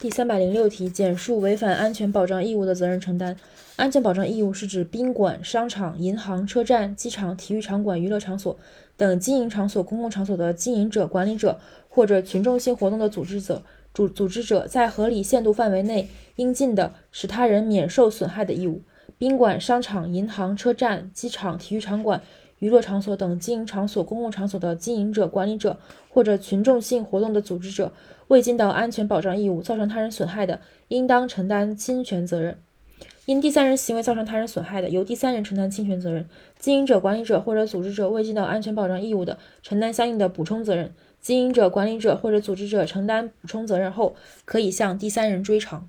第三百零六题，简述违反安全保障义务的责任承担。安全保障义务是指宾馆、商场、银行、车站、机场、体育场馆、娱乐场所等经营场所、公共场所的经营者、管理者或者群众性活动的组织者、组组织者在合理限度范围内应尽的使他人免受损害的义务。宾馆、商场、银行、车站、机场、体育场馆、娱乐场所等经营场所、公共场所的经营者、管理者或者群众性活动的组织者未尽到安全保障义务，造成他人损害的，应当承担侵权责任。因第三人行为造成他人损害的，由第三人承担侵权责任；经营者、管理者或者组织者未尽到安全保障义务的，承担相应的补充责任。经营者、管理者或者组织者承担补充责任后，可以向第三人追偿。